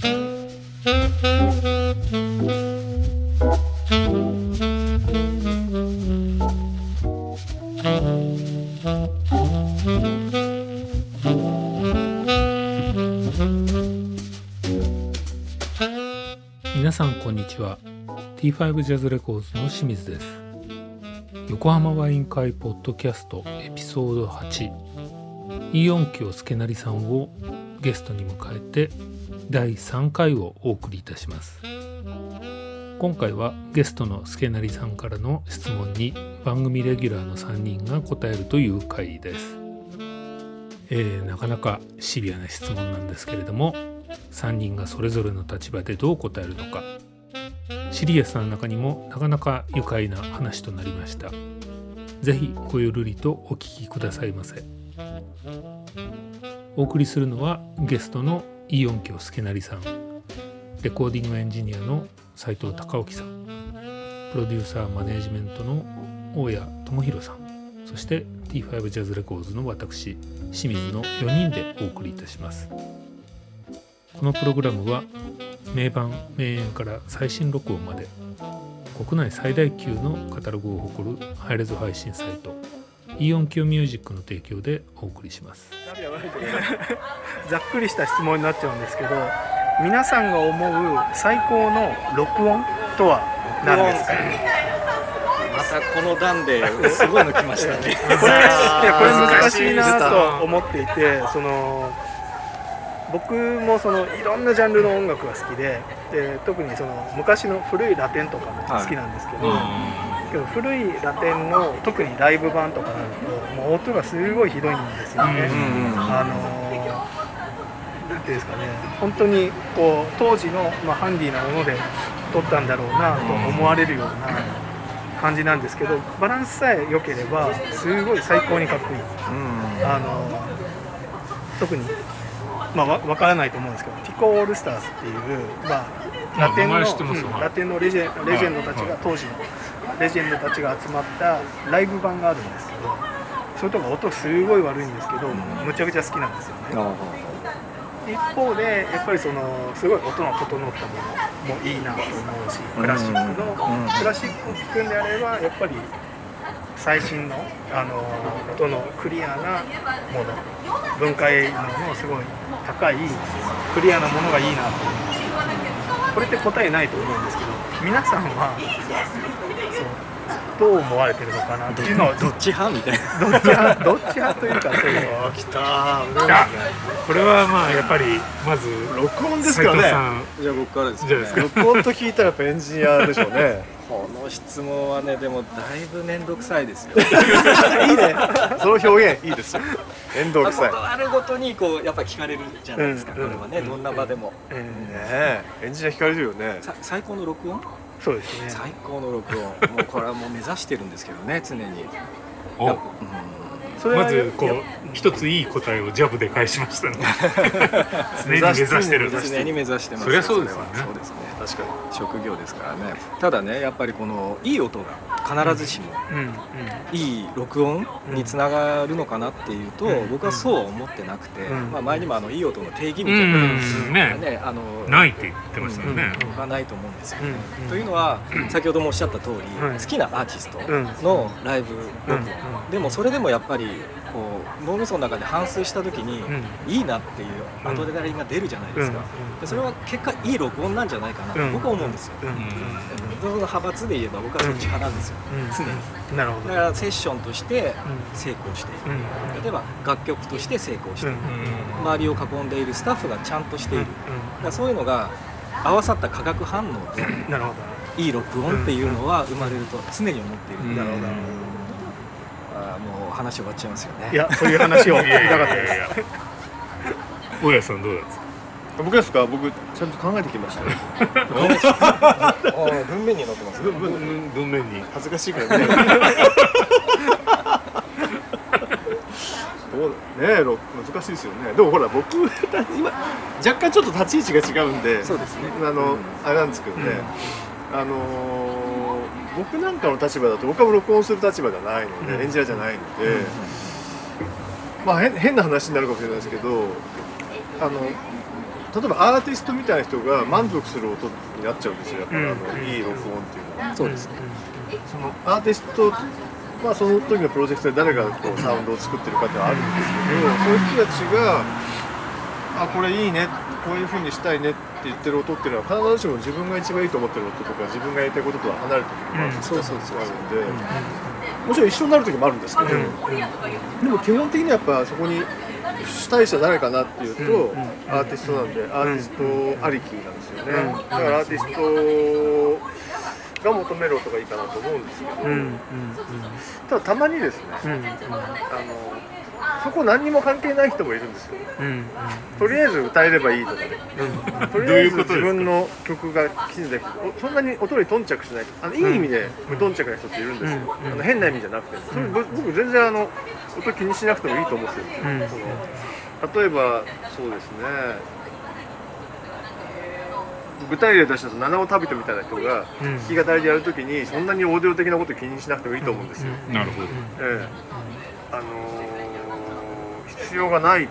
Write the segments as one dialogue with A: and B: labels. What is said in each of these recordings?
A: 皆さんこんにちは。T5 ジャズレコーズの清水です。横浜ワイン会ポッドキャストエピソード8イオンキョ助成さんをゲストに迎えて第3回をお送りいたします。今回はゲストの助成さんからの質問に番組レギュラーの3人が答えるという回です。えー、なかなかシビアな質問なんですけれども3人がそれぞれの立場でどう答えるのかシリアスな中にもなかなか愉快な話となりました。是非ごゆるりとお聞きくださいませ。お送りするのはゲストのイオン京助成さん。レコーディングエンジニアの斉藤隆興さん。プロデューサーマネジメントの大谷智弘さん。そして T5 ジャズレコーズの私清水の4人でお送りいたします。このプログラムは名盤名演から最新録音まで国内最大級のカタログを誇るハイレゾ配信サイト e-onkyo music の提供でお送りします。
B: ざっくりした質問になっちゃうんですけど皆さんが思う最高の録音とは何ですか？
C: またこの段で すごいの来ましたね。
B: これいやこれ難しいなと思っていてその僕もそのいろんなジャンルの音楽が好きでで特にその昔の古いラテンとかも好きなんですけど、はい、けど古いラテンの特にライブ版とかになるともう音がすごいひどいんですよね。あのなんていうんですかね。本当にこう当時の、まあ、ハンディなもので撮ったんだろうなと思われるような感じなんですけどバランスさえ良ければすごい最高にかっこいい。あの特にまあ、わからないと思うんですけどティコ・オールスターズっていう、まあ、ラテンの、うん、ラテンのレジェレジェンドたちが、当時のレジェンドたちが集まったライブ版があるんです。けどそれとか音すごい悪いんですけど、むちゃくちゃ好きなんですよね。一方でやっぱりそのすごい音の整ったものもいいなと思うしクラシックの、クラシックを聴くんであればやっぱり最新のあの音のクリアなもの分解能のすごい高いクリアなものがいいなと思いますこれって答えないと思うんですけど皆さんはどう思われてるのかなっていうのは
C: どっち派？みたい
B: などっち派？どっち派というかそういうの
D: 来たこれはまあやっぱりまず
E: 録音ですからね。
C: じゃあ僕からです
E: ね。録音と聞いたらやっぱエンジニアでしょうね。
C: この質問はねでもだいぶ面倒くさいですよ。
E: いいね。その表現いいですよ。面倒くさい。
C: あるごとにこうやっぱ聞かれるじゃないですか、うん、これはね、うん、どんな場でも、
E: うん、ねエンジニア聞かれるよね。
C: 最高の録音？
B: そうですね。
C: 最高の録音。もうこれはもう目指してるんですけどね常に。
A: お、うんまずこう一ついい答えをジャブで返しましたね。常に目指してる
C: 常に目指してます
A: そりゃそうですよね。
C: そうですね。確かに。職業ですからね。ただねやっぱりこのいい音が必ずしもいい録音につながるのかなっていうと僕はそうは思ってなくて、まあ、前にもあのいい音の定義みたいな
A: のねあのないって言ってましたよね、
C: はないと思うんですよ。ね。というのは先ほどもおっしゃった通り好きなアーティストのライブ録音。でもそれでもやっぱりこう脳みその中で反芻した時に、いいなっていうアドレナリンが出るじゃないですか、でそれは結果いい録音なんじゃないかな。と僕は思うんですよ、その派閥で言えば僕はそっち派なんですよ、常に。
B: なるほど。
C: だからセッションとして成功している、例えば楽曲として成功している、周りを囲んでいるスタッフがちゃんとしている、だそういうのが合わさった化学反応でなるほど。いい録音っていうのは生まれると常に思っている、なるほど話終わっちゃいますよね。
B: いやそういう話を言いたかったです。
A: 大家さんどうですか
E: 僕ですか？僕ちゃんと考えてきました。よ
C: 文面に載ってます、ね、
A: 文文面に。
E: 恥ずかしいからね。どうね難しいですよね。でもほら僕今若干ちょっと立ち位置が違うんで
C: そうですね。
E: あの、うん、あれなんですけどね、うん、あの僕なんかの立場だと僕は録音する立場じゃないので、うん、エンジニアじゃないので、まあ変な話になるかもしれないですけどあの例えばアーティストみたいな人が満足する音になっちゃうんですよやっぱり、あのいい録音っていうのは。
C: そうですね。
E: そのアーティストまあその時のプロジェクトで誰がこうサウンドを作ってるかってあるんですけど、そういう人たちがあこれいいねこういう風にしたいねって言ってる音っていうのは必ずしも自分が一番いいと思ってる音とか自分がやりたいこととは離れた時もある,、そうそうんで、もちろん一緒になる時もあるんですけど、でも基本的にはやっぱそこに主体者誰かなっていうと、アーティストなんでアーティストありきなんですよね、だからアーティストが求める音がいいかなと思うんですけど、ただたまにですね、あのそこ何にも関係ない人もいるんですよ、とりあえず歌えればいいとかで、とりあえず自分の曲がきちんとそんなに音に頓着しない。あのいい意味で無頓着な人っているんですよ、あの変な意味じゃなくて、それ僕全然あの音気にしなくてもいいと思ってるんですよ、その例えばそうですね。具体例としては七尾旅人みたいな人が弾き語りでやるときにそんなにオーディオ的なこと気にしなくてもいいと思うんですよ。
D: なるほど。
E: ええ、あのー、必要がない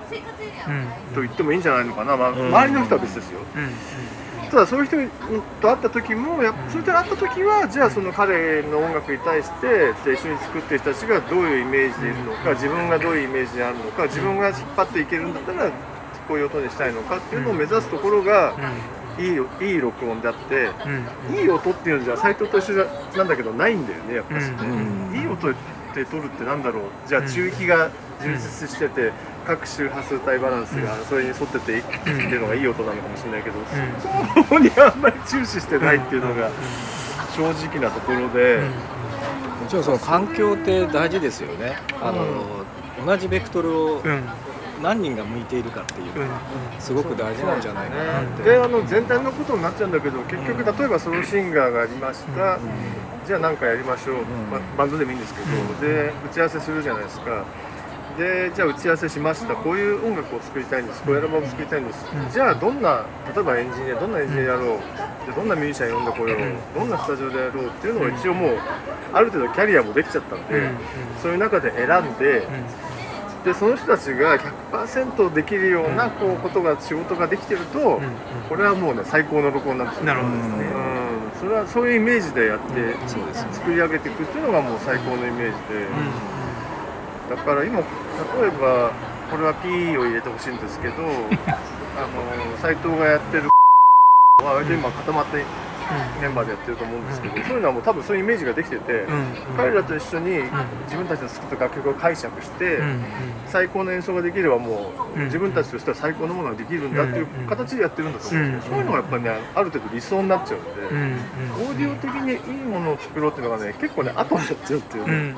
E: と言ってもいいんじゃないのかな、まあ、周りの人は別ですよ。ただそういう人と会った時もやそういう人に会った時はじゃあその彼の音楽に対して一緒に作ってる人たちがどういうイメージでいるのか自分がどういうイメージであるのか自分が引っ張っていけるんだったらこういう音にしたいのかっていうのを目指すところが、いいいい録音であって、うん、いい音っていうのじゃ斎藤と一緒なんだけどないんだよねやっぱしね、うん、いい音って取るってなんだろう。じゃあ中域が充実してて、各周波数帯バランスがそれに沿っててっていうのがいい音なのかもしれないけど、そこにあんまり注視してないっていうのが正直なところで、
C: もちろんその環境って大事ですよね。あの、同じベクトルを何人が向いているかっていうのがすごく大事なんじゃないかなって。
E: であの全体のことになっちゃうんだけど結局例えばソロシンガーがありました、じゃあ何かやりましょう、まあ、バンドでもいいんですけど、で打ち合わせするじゃないですか。でじゃあ打ち合わせしました。こういう音楽を作りたいんです。こういうアルバムを作りたいんです、じゃあどんな例えばエンジニアどんなエンジニアやろう。でどんなミュージシャン呼んでこよう。どんなスタジオでやろうっていうのを一応もうある程度キャリアもできちゃったんで、そういう中で選んで、でその人たちが100%できるようなこうことが仕事ができてると、これはもうね最高の録音なんで。すよ、
B: なるほどですね、
E: うん、それはそういうイメージでやって、作り上げていくっていうのがもう最高のイメージで、だから今例えばこれは P を入れてほしいんですけど あの斎藤がやってる は割と今固まってメンバーでやってると思うんですけど、そういうのはもう多分そういうイメージができてて、彼らと一緒に自分たちの作った楽曲を解釈して、最高の演奏ができればもう、自分たちとしては最高のものができるんだっていう形でやってるんだと思うんですけど、そういうのがやっぱりねある程度理想になっちゃうんで、オーディオ的にいいものを作ろうっていうのがね結構ね後になっちゃうっていうね、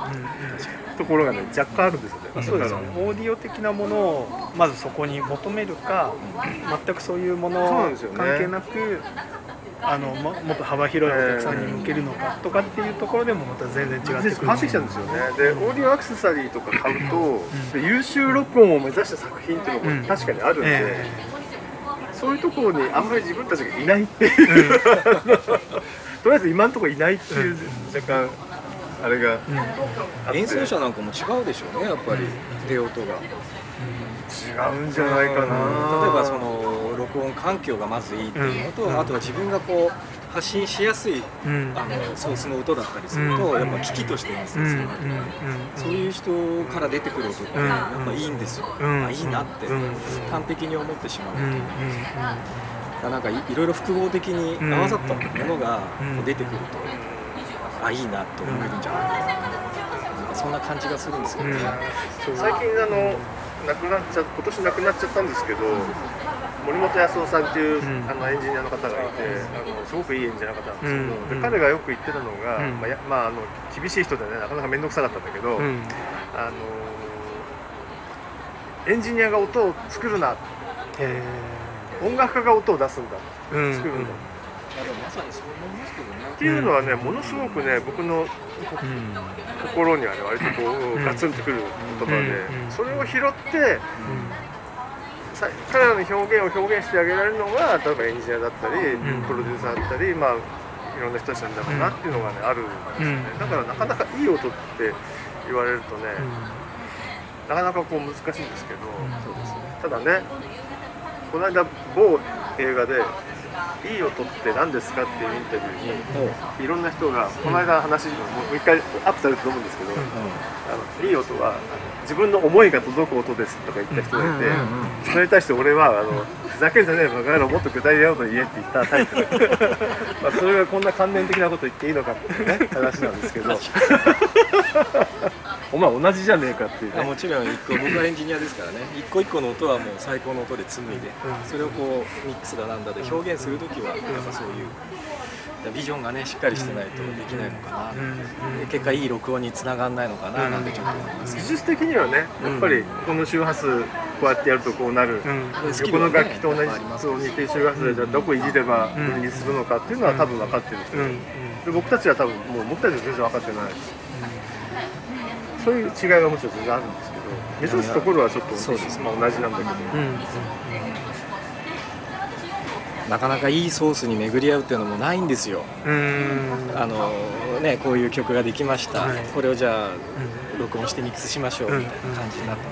E: ところがね若干あるんですよね。
B: そうですねオーディオ的なものをまずそこに求めるか全くそういうもの関係なくあのももっと幅広いお客さんに向けるのかとかっていうところでもまた全然違ってくる。
E: 変わってきちゃうんですよね。でオーディオアクセサリーとか買うと、優秀録音を目指した作品っていうのも確かにあるんで、えー、そういうところにあんまり自分たちがいないっていう、とりあえず今のところいないっていう若干あれが、
C: 演奏者なんかも違うでしょうねやっぱり。出音が。
E: 違うんじゃないかな、
C: 例えばその録音環境がまずいいっていうのと、うん、あとは自分がこう発信しやすい、うん、あのソースの音だったりすると、うん、やっぱ機器として演奏するわけで、そういう人から出てくる音ってやっぱいいんですよ、あいいなって完璧に思ってしまうと、なんかいろいろ複合的に合わさったものが出てくると、あいいなと思えるんじゃないかな、なんかそんな感じがするんですよね。
E: 最近あの亡くなっちゃ今年亡くなっちゃったんですけど、森本康夫さんっていう、あのエンジニアの方がいて、あのすごくいいエンジニアの方なんですけど、で彼がよく言ってたのが、まあやまあ、あの厳しい人でねなかなか面倒くさかったんだけど、あのエンジニアが音を作るな、音楽家が音を出すんだ、作るんだ。
C: まさにそう思いますけどね。
E: っていうのはね、ものすごくね、僕の心にはね、割とこう、ガツンとくる言葉で、それを拾って、彼らの表現を表現してあげられるのが、例えばエンジニアだったり、プロデューサーだったり、まあ、いろんな人たちなんだろうなっていうのがね、あるんですよね。だから、なかなかいい音って言われるとね、なかなかこう難しいんですけど、ただね、この間某映画で「いい音って何ですか?」っていうインタビューにいろんな人がこの間話もう一回アップされると思うんですけど「あのいい音は自分の思いが届く音です」とか言った人がいてそれに対して俺はあの「ふざけんじゃねえバカ野郎もっと具体的なこと言え」って言ったタイプ まあそれがこんな関連的なこと言っていいのかっていうね話なんですけど。お前同じじゃねえかっていう、ね、
C: もちろん一個僕はエンジニアですからね。一個一個の音はもう最高の音で紡いで、それをこうミックスだなんだで表現する時はやっぱそういう。ビジョンがねしっかりしてないとできないのかな、で結果いい録音につながんないのかななんてちょっと思います。
E: 技術的にはねやっぱりこの周波数こうやってやるとこうなる、横の楽器と同じそう似て周波数でじゃあどこいじればこれにするのかっていうのは多分分かってるんですけど、で僕たちは多分もう僕たちは全然分かってない、そういう違いはもちろん全然あるんですけど目指すところはちょっとそうです、まあ、同じなんだけど、
C: なかなかいいソースに巡り合うっていうのもないんですよ。あのねこういう曲ができました、はい、これをじゃあ、録音してミックスしましょうみたいな感じになって。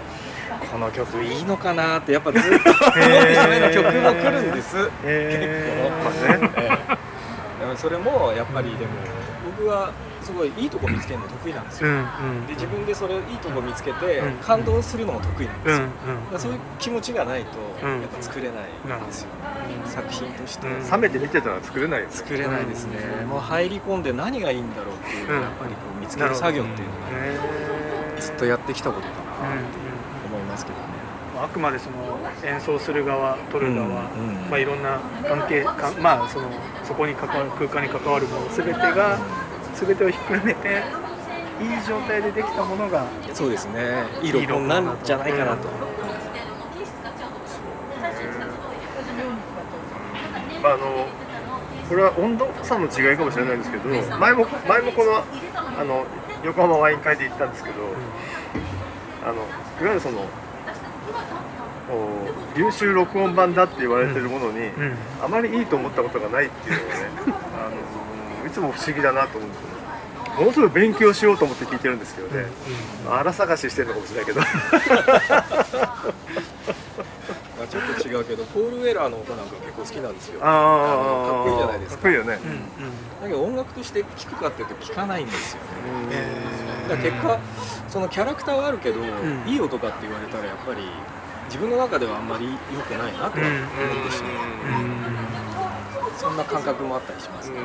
C: この曲いいのかなってやっぱずっと思ってしまいの曲も来るんです、結構、まあね、えー、それもやっぱりでも僕はすごいいいとこ見つけるの得意なんですよ、うんうん、で自分でそれいいとこ見つけて感動するのも得意なんですよ、うんうん、そういう気持ちがないとやっぱ作れないんですよ、うん、作品として、
E: 冷めて見てたら作れない、
C: 作れないですね、もう入り込んで何がいいんだろうっていうのをやっぱりこう見つける作業っていうのがずっとやってきたことかなって思いますけどね。
B: あくまでその演奏する側撮る側、うんうん、まあ、いろんな関係か、まあ、そのそこに関わる空間に関わるもの全てが全てをひっくるめていい状態でできたものが
C: そうですね。いい録音なんじゃないかなと。
E: まあ、あのこれは温度差の違いかもしれないんですけど、前も前もこのあの横浜ワイン会で行ったんですけど、あのいわゆるその優秀録音版だって言われてるものに、あまりいいと思ったことがないっていうのがねあのいつも不思議だなと思うんですよ。ね。ものすごい勉強しようと思って聞いてるんですけどね、うん、荒探ししてるのかもしれないけど。
C: ちょっと違うけどポール・ウェラーの音なんか結構好きなんですよ。
E: あ
C: かっこいいじゃないですか。
E: かっこいいよね、
C: だけど音楽として聴くかっていうと聴かないんですよね、だから結果そのキャラクターはあるけど、いい音かって言われたらやっぱり自分の中ではあんまり良くないなと思ってしまう、そんな感覚もあったりしますね、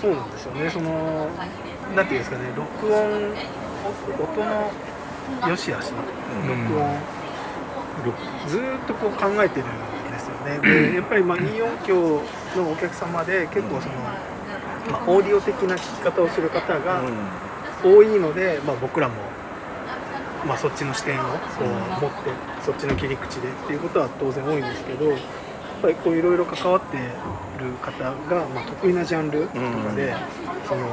B: そうなんですよね。そのなんていうんですかね録音音の良し悪し録音、ずっとこう考えてるん。ですよねでやっぱりまあ24響のお客様で結構その、まあ、オーディオ的な聴き方をする方が多いので、まあ、僕らもまあ、そっちの視点をこう持ってそっちの切り口でっていうことは当然多いん。ですけどぱりこういろいろ関わってる方が、まあ、得意なジャンルとかで、その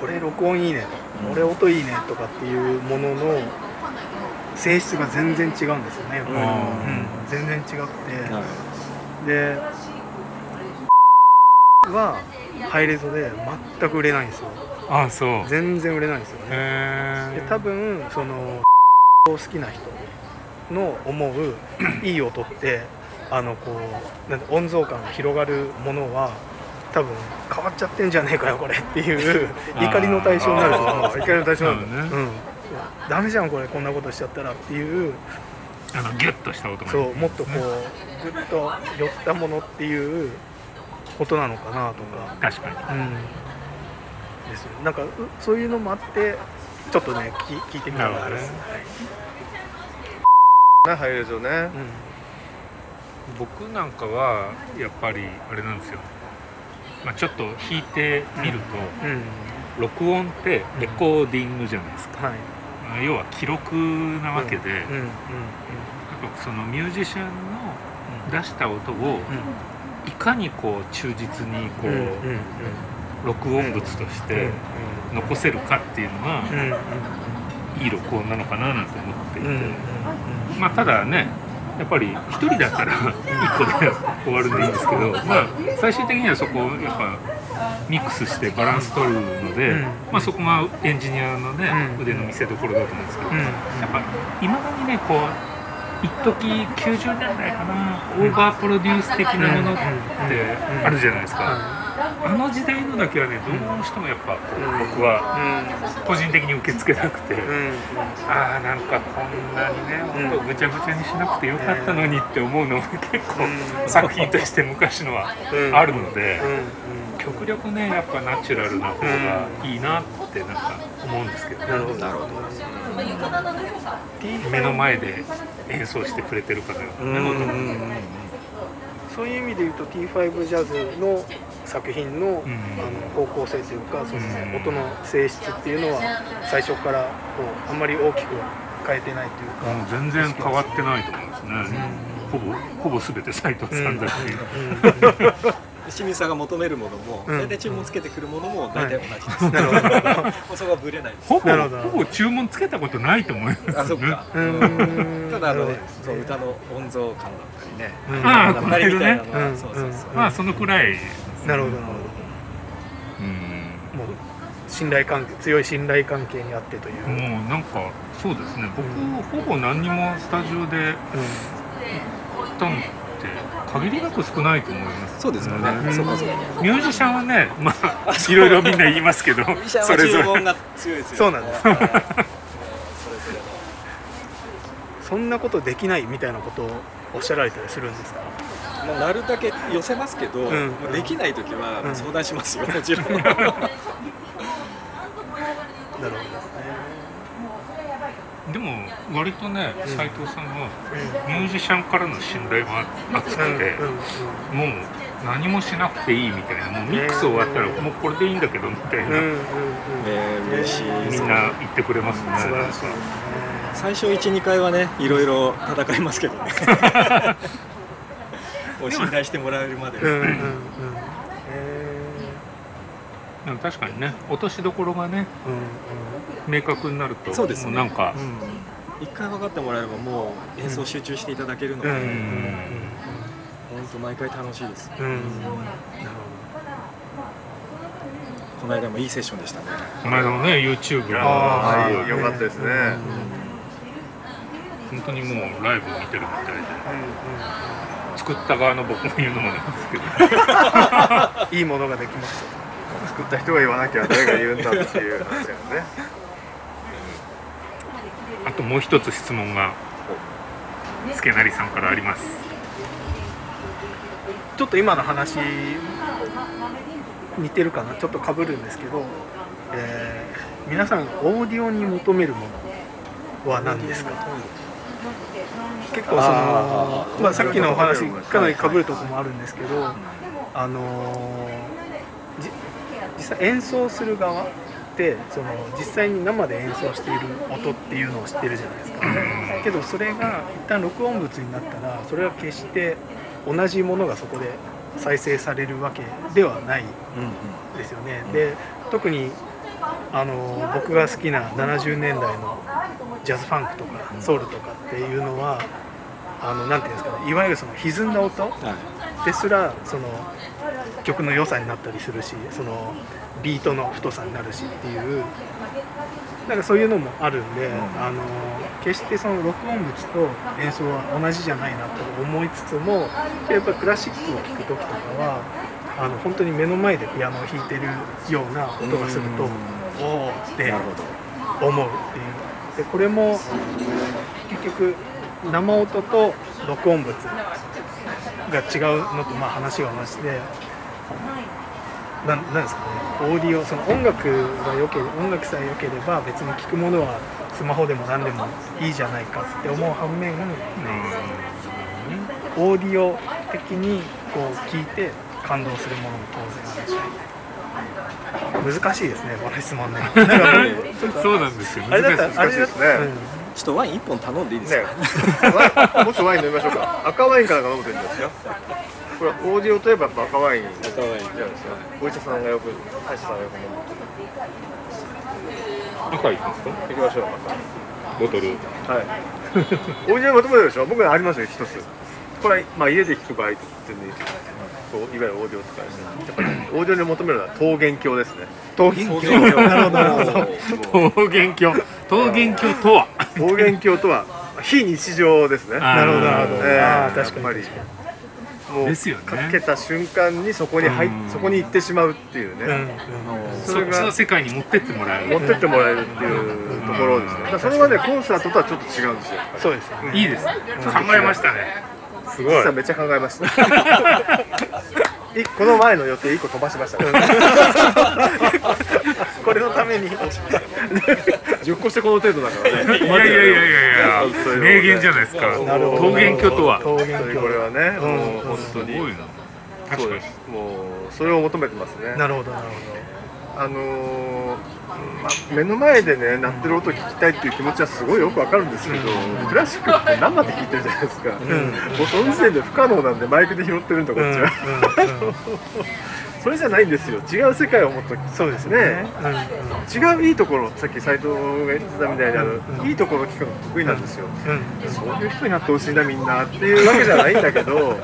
B: これ録音いいねとか、これ音いいねとかっていうものの性質が全然違うんですよね、うん、全然違くて、ではハイレゾで全く売れないんですよ。
D: あそう。
B: 全然売れないんですよね。で多分その好きな人の思ういい音ってあのこうなん温蔵感が広がるものは多分変わっちゃってんじゃねえかよこれっていう 怒りの対象になると思う怒りの対象なんだね、うん、ダメじゃんこれこんなことしちゃったらっていう。
D: あのギュッとした音が、
B: そうもっとこうグッと寄ったものっていうことなのかなとか。
D: 確かに、うん、
B: です。よなんかそういうのもあってちょっとね聞いてみたらです、ね、
E: はい、入れるね、うん
D: 僕なんかはやっぱりあれなんですよ、まあ、ちょっと弾いてみると、うん。うん、録音ってレコーディングじゃないですか、はい、要は記録なわけで、そのミュージシャンの出した音をいかにこう忠実にこう、録音物として残せるかっていうのが、いい録音なのかななんて思っていて、まあただねやっぱり1人だったら1個で終わるんでいいんですけど、まあ、最終的にはそこをやっぱミックスしてバランス取るので、うん、まあ、そこがエンジニアのね、うん、腕の見せ所だと思うんですけど、うん、やっぱいまだにねこう一時90年代かなオーバープロデュース的なものってあるじゃないですか。あの時代のだけはねどうしてもやっぱこう、僕は個人的に受け付けなくて、ああなんかこんなにね本当ぐちゃぐちゃにしなくてよかったのにって思うのが結構作品として昔のはあるので。極力ねやっぱナチュラルな方がいいなってなんか思うんですけど、ね、なるほど。なるほど。目の前で演奏してくれてるかのような。
B: ねそういう意味で言うと T5 ジャズの作品の,、あの方向性というかその音の性質っていうのは最初からこうあんまり大きく変えてないというか、
D: う全然変わってないと思いますね、ほぼほぼ全て斉藤さんだし、
C: 清水さん。が求めるものも、大体注文つけてくるものも大体同じです。なるほど。そこは
D: ほぼほぼ注文つけたことないと思います。あ、そっか。
C: ただあのね、そう歌の音像感だったりね。
D: ああ、これるね。そうそうそう。まあそのくらい。
B: なるほどなるほど。うん。もう信頼関係強い信頼関係にあってという。
D: もうなんかそうですね。僕ほぼ何にもスタジオで行ったの限りなく少ないと思います。
C: そうですよね、うん、そうかそう
D: ミュージシャンはね まあいろいろみんな言いますけど
C: それぞれ。
B: そうなんです。そんなことできないみたいなことをおっしゃられたりするんですか？
C: まあ、なるだけ寄せますけど、うん、できない時は相談しますよ、もちろん。なるほど
D: でも割とね斎、藤さんはミュージシャンからの信頼も厚くて、もう何もしなくていいみたいなもうミックス終わったらもうこれでいいんだけどみたいな、ね
C: 嬉しい
D: みんな言ってくれますね。
C: 最初12回はねいろいろ戦いますけどね 信頼してもらえるまで、うんうんうん。
D: でも確かにね。落としどころがね、うんうん、明確になるとそうですね。なんか、
C: うん、一回分かってもらえればもう演奏集中していただけるので、うん、本当毎回楽しいです、うん、なるほど。この間もいいセッションでしたね。
D: この間もね YouTube
E: がはい、よかったですね、
D: 本当にもうライブ見てるみたいで、作った側の僕も言うのもなんですけ
B: ど。いいものができました。
E: 作った人が言わなきゃ誰が言うんだっていう話だよね。
D: あともう一つ質問が助成さんからあります。
B: ちょっと今の話似てるかな？ちょっとかぶるんですけど、えー、皆さんオーディオに求めるものは何ですか？結構そのまあ、さっきのお話かなりかぶるところもあるんですけどあのー実際演奏する側ってその実際に生で演奏している音っていうのを知ってるじゃないですか、けどそれが一旦録音物になったらそれは決して同じものがそこで再生されるわけではないですよね。で特にあの僕が好きな70年代のジャズファンクとかソウルとかっていうのはあのなていうんですかねいわゆるその歪んだ音ですらその曲の良さになったりするしそのビートの太さになるしっていうなんかそういうのもあるんで、うん、あの決してその録音物と演奏は同じじゃないなと思いつつもやっぱクラシックを聴く時とかはあの本当に目の前でピアノを弾いてるような音がすると、おおって思うっていう。でこれも結局生音と録音物が違うのとまあ話が同じでななんですかね。オーディオその音楽が良け音楽さえ良ければ別に聴くものはスマホでも何でもいいじゃないかって思う反面、うん、オーディオ的にこう聞いて感動するものも当然あるし難しいですねこの質問ね。
D: そうなんですよ。
B: あれだったあれですね、
C: うん。ちょっとワイン一本頼んでいいですか、
E: ね、もっとワイン飲みましょうか。赤ワインから飲むといいんですよ。これオーディオといえば赤ワイン。赤ワイン。じゃないですかお医者さんがよく歯医者さんがよく飲
D: む。赤いきますか？
E: 行きましょう。
D: ボトル。
E: はい。オーディオ求めるでしょ？僕ありますよ一つ。これ、まあ、家で聞く場合って全然いいで。すこういわゆるオーディオとかですね。やっぱり、ね、オーディオで求めるのは桃源郷ですね。
B: 桃源郷。なるほどなるほど
D: 桃源郷桃源郷とは？
E: 桃源郷とは非日常ですね。
B: なるほどなるほど、
E: えー、
B: ああ確かに
E: やっぱり。もう
D: ですよね。
E: かけた瞬間にそこに入そこに行ってしまうっていうね、それが
D: そっちの世界に持ってってもらえる。
E: 持ってってもらえるっていうところですね。それはねコンサートとはちょっと違うんですよ
B: そうですね。
D: いいですね考えましたねすごい。
E: めっちゃ考えました。いこの前の予定1個飛ばしました、ね、
B: これのために。
E: 10個してこの程度だからね
D: いやいや。いやいやいや名言じゃないですか。
B: なるほど
D: 桃源郷とは。
B: 桃源郷。
E: 本当にこれはね、
B: うん。
E: もう本当に。
D: すごいな。確かに。
E: そうです。もうそれを求めてますね。
B: なるほどなる
E: あのーまあ、目の前でね鳴ってる音を聞きたいっていう気持ちはすごいよくわかるんですけど、クラシックって生で弾いてるじゃないですか、もうその時点で不可能なんでマイクで拾ってるんだこっちは、それじゃないんですよ。違う世界をもっと
B: そうです
E: ね。
B: ね、
E: 違ういいところさっき斉藤が言ってたみたいにあの、
B: うん。
E: いいところを聞くの得意なんですよ、そういう人になってほしいなみんなっていうわけじゃないんだけど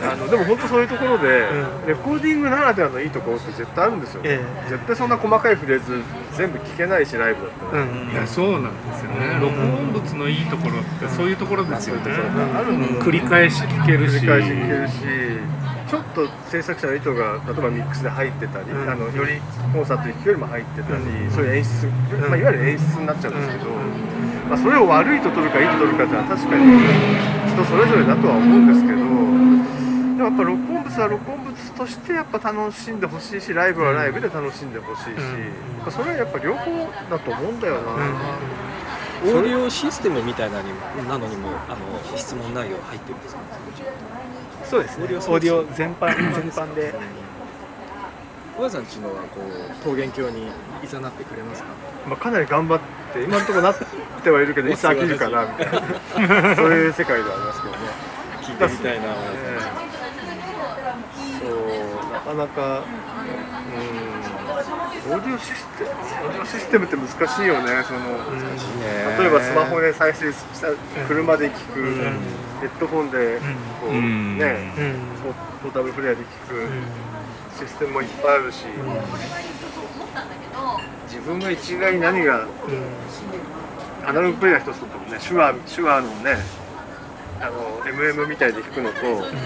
E: あのでも本当そういうところで、
B: うん。
E: レコーディングならではのいいところって絶対あるんですよ、
B: え
E: 絶対そんな細かいフレーズ全部聞けないしライブだったら、
B: うん。
D: いやそうなんですよね。録音物のいいところってそういうところですよね。
E: あるんですよ。
D: 繰り返し聞けるし。
E: 繰り返し聞けるしちょっと制作者の意図が例えばミックスで入ってたり、
B: うん。
E: あのよりコンサートで聴くよりも入ってたり、
B: うん。
E: そういう演出、まあ、いわゆる演出になっちゃうんですけど、まあ、それを悪いと取るかいいと取るかっていうのは確かに人それぞれだとは思うんですけどでもやっぱ録音物は録音物としてやっぱ楽しんでほしいしライブはライブで楽しんでほしいし、
B: ん。
E: やっぱそれはやっぱ両方だと思うんだよな。
C: オーディオシステムみたいなのになのにもあの質問内容入ってるんですか？
B: そうですね。オ
C: オーディオ
B: ーディオ全般全般で。
C: 小川さんちのはこう桃源郷にいざなってくれますか？
E: まあ、かなり頑張って今のところなってはいるけどいつ飽きるかなみたいな。そういう世界ではありますけどね。
C: 聞いてみたいな
E: かなかうん。オーディオシステムオーディオシステムって難しいよねその例えばスマホで再生した車で聞く、ヘッドホンでこう、
D: うん。
E: ね
B: うん。
E: ポータブルプレイヤーで聞く、システムもいっぱいあるし、自分が一概に何がアナログプレイヤー一つとってもね手話手話のねあの MM みたいで弾くのと、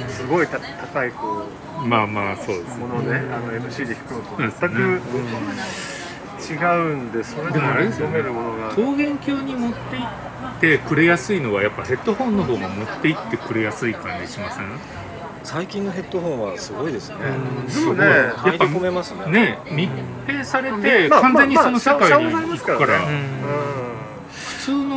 E: すごいた高いこ
D: まあまあそうです
E: うものね、あの MC で弾くのと
D: そうですね
E: 全く違うんでそれぞ
D: でもあれですよね。
E: めるものが。
D: 桃源郷に持って行ってくれやすいのはやっぱヘッドホンの方が持って行ってくれやすい感じしません？
C: 最近のヘッドホンはすごいですね。
E: でもね
D: やっぱ
C: 込めますね。
D: ね密閉されて
E: まあ
D: 完全にその世界
E: まあまあ
D: に行くから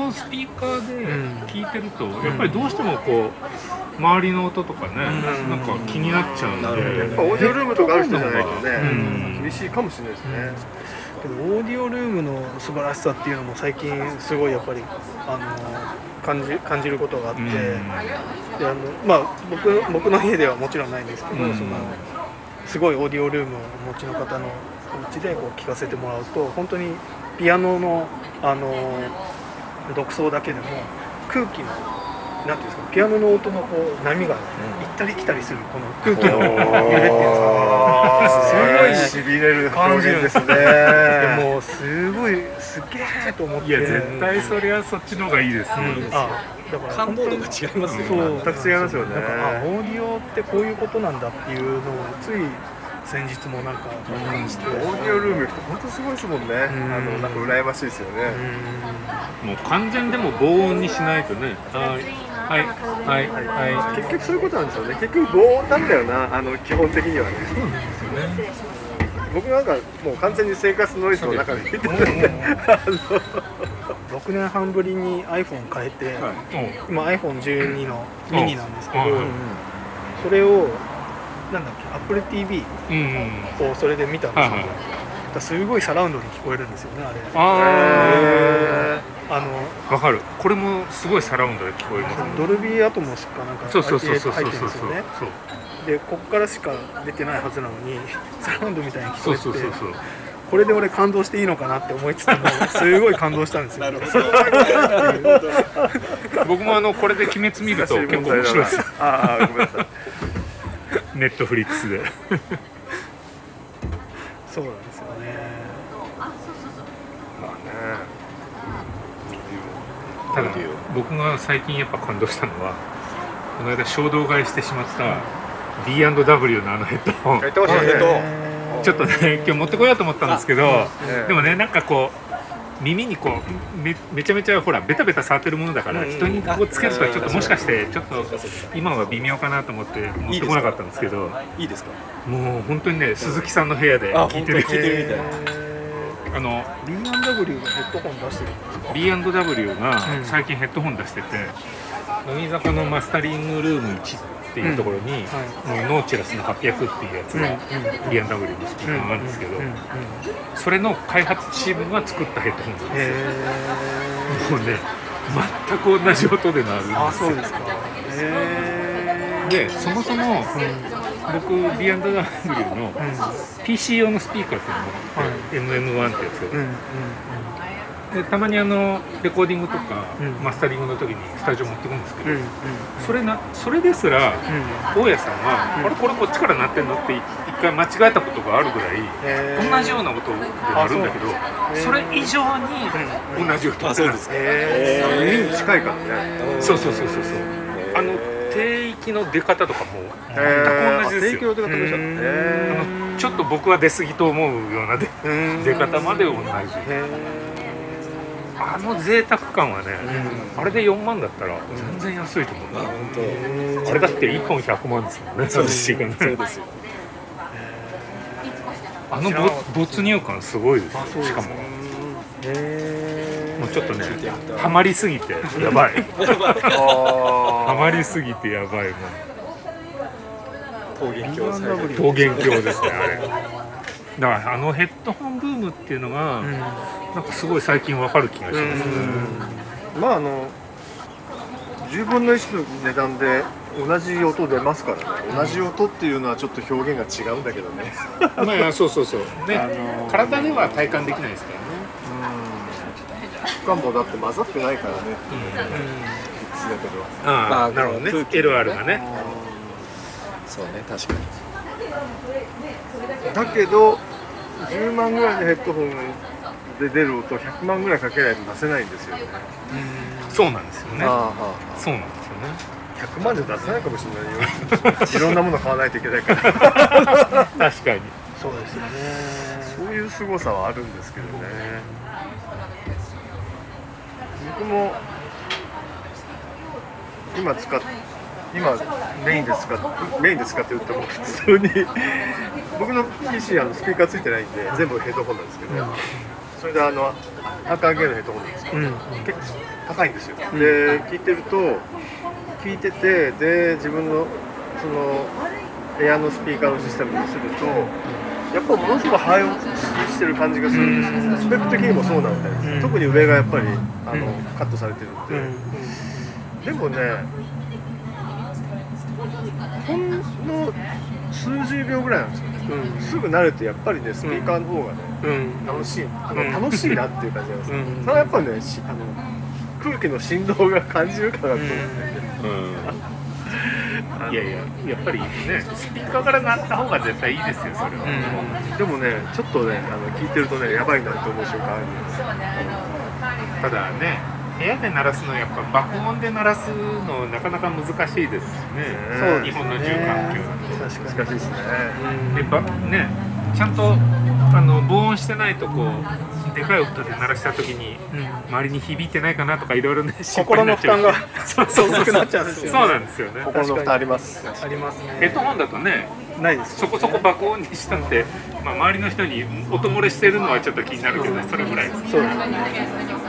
D: のスピーカーで聞いてるとやっぱりどうしてもこう周りの音とかねなんか気になっちゃうんで
C: なるほど
E: やっぱオーディオルームとかある人じゃないとね、
D: うん。
E: 厳しいかもしれないですね、
B: けどオーディオルームの素晴らしさっていうのも最近すごいやっぱりあの感じ感じることがあって、
D: うん。
B: であのまあ僕僕の家ではもちろんないんですけど、
D: うん。
B: そのすごいオーディオルームをお持ちの方のお家でこう聞かせてもらうと本当にピアノのあの独奏だけでも空気のなんていうんですかピアノの音のこう波が行ったり来たりするこの空気の揺れっていうんですか
E: すごいしびれる表現ですね。
B: でもすごいすげえと思って。
D: いや絶対それはそっちの方がいいです、
B: あだから
C: 感動度が違いますよね。
B: そう
E: 全く違いますよね。
B: なんかあオーディオってこういうことなんだっていうのをつい先日もなんか感じて、
E: オーディオルーム行くと本当すごいですもんね、
B: ん。
E: あのなんか羨ましいですよね、
D: もう完全でも防音にしないとね。はい。はい。はいはい。
E: 結局そういうことなんですよね。結局防音なんだよな。あの基本的にはね。僕なんかもう完全に生活ノイズの中で聞いてるん。で、あの
B: 6年半ぶりに iPhone 変えて、今 iPhone12 のミニなんですけど、
D: うん。
B: それをなんだっけ Apple TV
D: うん
B: をそれで見たんですよ、
D: はいはい。
B: だからすごいサラウンドに聞こえるんですよねあれ。
D: あ
B: あの
D: あわかる。これもすごいサラウンドで聞こえますね。
B: ドルビーアトモスかなんか
D: そうそうそうそう
B: 入って
D: そうそう
B: るんですよね。
D: そう
B: でこっからしか出てないはずなのにサラウンドみたいに聞
D: そう
B: こえて
D: そうそうそう
B: これで俺感動していいのかなって思いつつもすごい感動したんですよ。
D: 僕もあのこれで鬼滅見ると結構面白いです。よ
E: ああごめんなさい
D: ネットフリックスで。
B: そうなんですよね。
E: まあね。
D: ただ僕が最近やっぱ感動したのはこの間衝動買いしてしまった B&W のあのヘッドホン。ちょっとね今日持ってこようと思ったんですけど、でもねなんかこう耳にこうめめちゃめちゃほらベタベタ触ってるものだから、人にこうつけるとちょっともしかしてちょっと今は微妙かなと思って持ってこなかったんですけど。
C: いいですか？
D: もう本当にね鈴木さんの部屋で聞いてる。
C: 聞いてるみたい
B: な。あの B&W がヘッドホン出してるんですか
D: ？B&W が最近ヘッドホン出してて、乃木坂のマスタリングルーム1っていうところに、ノーチラスの800っていうやつが B&W のスピーカーがあるんですけど、それの開発チームが作ったヘッドホンなんですよ。もうね全く同じ音で鳴るんですよ。
B: あそうですか。
D: でそもそも、僕 B&W の PC 用のスピーカーっていうのがあって、MM1 ってやつが、でたまにあのレコーディングとか、うん、マスタリングの時にスタジオ持ってくるんですけど、うんうん、それなそれですら、大家さんは、あれこれこっちから鳴ってんのって一回間違えたことがあるぐらい、同じような音で鳴るんだけどそれ以上に同じ音
C: あそうです。か
E: 耳に近いからね。
D: そうそうそうそうそう。あの低域の出方とかも全く同じですよ、ちょっと僕は出過ぎと思うような出出方まで同じ。あの贅沢感はね、うん、あれで4万だったら全然安いと思う、うん、あれだって1本100万ですもんね
C: そうです。よ、ね、そうですよ。
D: あの没入感すごいですよしかも。もうちょっとね ハマりすぎてやばい。ハマりすぎてやばいもう。
C: 桃源郷
D: ですねあれだからあのヘッドホンブームっていうのが、うん。なんかすごい最近わかる気がします。ね、
E: まああの10分の1の値段で同じ音出ますからね、同じ音っていうのはちょっと表現が違うんだけどね。
D: まあそうそうそう。ね、あのー、体では体感できないですからね。
E: うん。しかもだって混ざってないからね。う、うん、だけ
D: ど。ああなるほどね。LR がね。
C: そうね確かに
E: だけど10万ぐらいのヘッドホンで出る音100万ぐらいかけないと出せないんですよね。
D: そうなんですよね。そうなんですよね。
E: 100万じゃ出せないかもしれないよ。いろんなもの買わないといけないから。確
D: かに。
B: そうですよね。
E: そういう凄さはあるんですけどね。僕も今使っ今メインで使ってメインで使ってるっても普通に。僕の PC あのスピーカーついてないんで全部ヘッドホンなんですけど、それであの赤毛のヘッドホンなんですけど、うん、結構高いんですよ、うん、で聞いてると聞いててで自分のそのエアのスピーカーのシステムにするとやっぱものすごくハイオしてる感じがするんですよ、スペック的にもそうなんで、うん、特に上がやっぱりあの、カットされてるん。で、でもねほんの数十秒ぐらいなんですよ。うん、すぐ慣れてやっぱりねスピーカーの方がね、うん、楽しい。あの楽しいなっていう感じなんですよ、うん、それはやっぱねあの空気の振動が感じるからだと思うん。
D: いやいややっぱりね。スピーカーから鳴った方が絶対いいですよそれ
E: は、でもねちょっとねあの聞いてるとねやばいなって思う瞬間あるんです
D: ただね部屋で鳴らすのはやっぱ爆音で鳴らすのなかなか難しいですしね、そう、ね、日本の住環境。
E: だと難しいですね。
D: でばねちゃんとあの防音してないとこうでかい音で鳴らした時に、周りに響いてないかなとかいろいろね
B: 心の負担が
D: そうそうそう。なっちゃうんですよ、ね、そうなんですよね。
E: 心の負担あります。
B: ありますね
D: ヘッドホンだとね
B: ないです
D: そこそこ爆音にしたって、まあ、周りの人に音漏れしてるのはちょっと気になるけどそれぐらいです
B: そうですね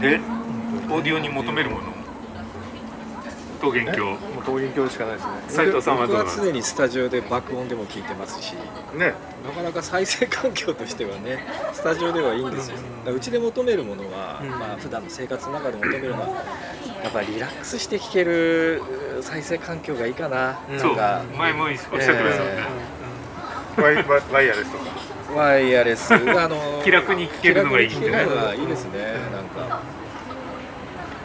D: でオーディオに求めるもの？桃源郷。
E: 桃源郷しかないですね。
D: 斉藤さんはどう
C: 僕は常にスタジオで爆音でも聞いてますし、
E: ね、
C: なかなか再生環境としてはねスタジオではいいんですよ、うちで求めるものは、うん、まあ普段の生活の中で求めるのはやっぱりリラックスして聴ける再生環境がいいかな、
D: うん、なんか前もおっしゃってましたね、
E: えー、ワイヤレスとか
C: ワイヤレス。あ
D: の 気楽に聴けるのがいいんでね
C: い？いですねなんか。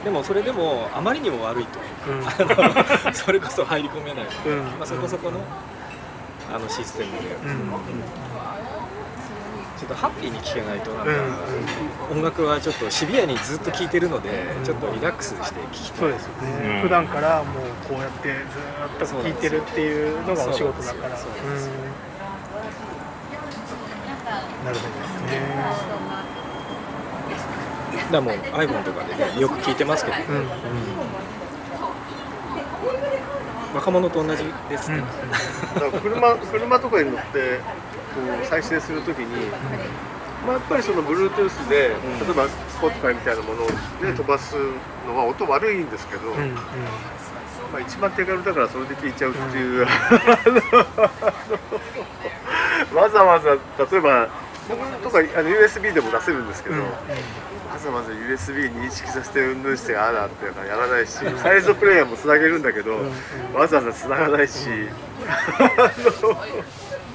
C: でもそれでもあまりにも悪いと、うん、それこそ入り込めない、うん、まあ、そこそこのあのシステムで、うん、ちょっとハッピーに聴けないとなんか、音楽はちょっとシビアにずっと聴いてるので、ちょっとリラックスして聴きたい。
B: そうですよね、普段からもうこうやってずっと聴いてるっていうのがお仕事だからなるほどですね
C: だもう iPhone とかでねよく聞いてますけど、うんうん、若者と同じですね、
E: うん、車車とかに乗ってこう再生するときに、まあ、やっぱりその Bluetooth で、例えば Spotify みたいなもので飛ばすのは音悪いんですけど、まあ、一番手軽だからそれで聞いちゃうっていう、わざわざ例えば僕とかあの USB でも出せるんですけど、わざわざ USB 認識させてうんぬんしてああだってやらないしサイズプレイヤーもつなげるんだけど、わざわざつながないし、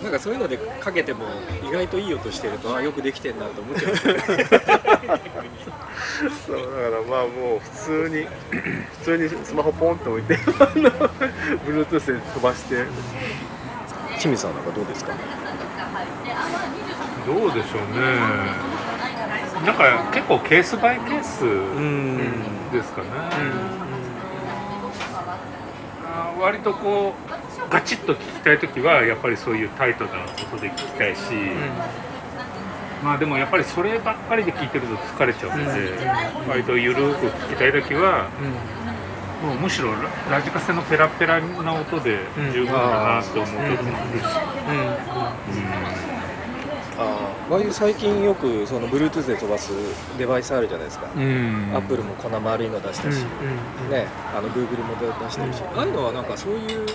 C: なんかそういうのでかけても意外といい音してるとあよくできてんなと思っちゃう。そうだから
E: まあもう普通に普通にスマホポンと置いて Bluetooth で飛ばして。
C: 清水さんなんかどうですか？
D: どうでしょうね。なんか結構ケースバイケースですかね。割とこうガチッと聞きたい時はやっぱりそういうタイトな音で聞きたいし、うん、まあでもやっぱりそればっかりで聞いてると疲れちゃうので、うん、割と緩く聞きたい時は、うん、もうむしろラジカセのペラペラな音で十分だなと思う時もあるし。
C: あああいう最近よくその Bluetooth で飛ばすデバイスあるじゃないですか、うん、アップルもこんな丸いの出したし、うん、ね、あの Google も出してるし、ああいうのはなんかそういう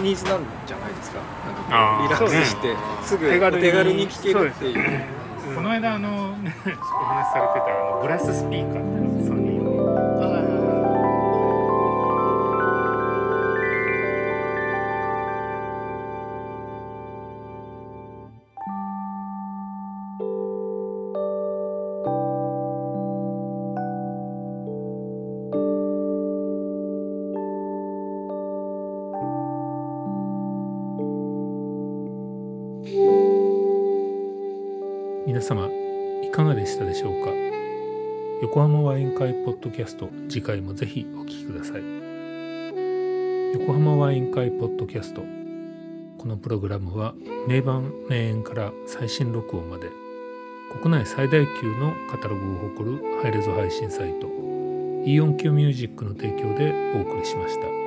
C: ニーズなんじゃないですか。なんかリラックスしてすぐ手軽に聴けるっていう。
D: この間あの、ね、お話しされてたあのブラススピーカーって皆様いかがでしたでしょうか？横浜ワイン会ポッドキャスト次回もぜひお聴きください横浜ワイン会ポッドキャストこのプログラムは名盤名演から最新録音まで国内最大級のカタログを誇るハイレゾ配信サイト e-onkyo music の提供でお送りしました。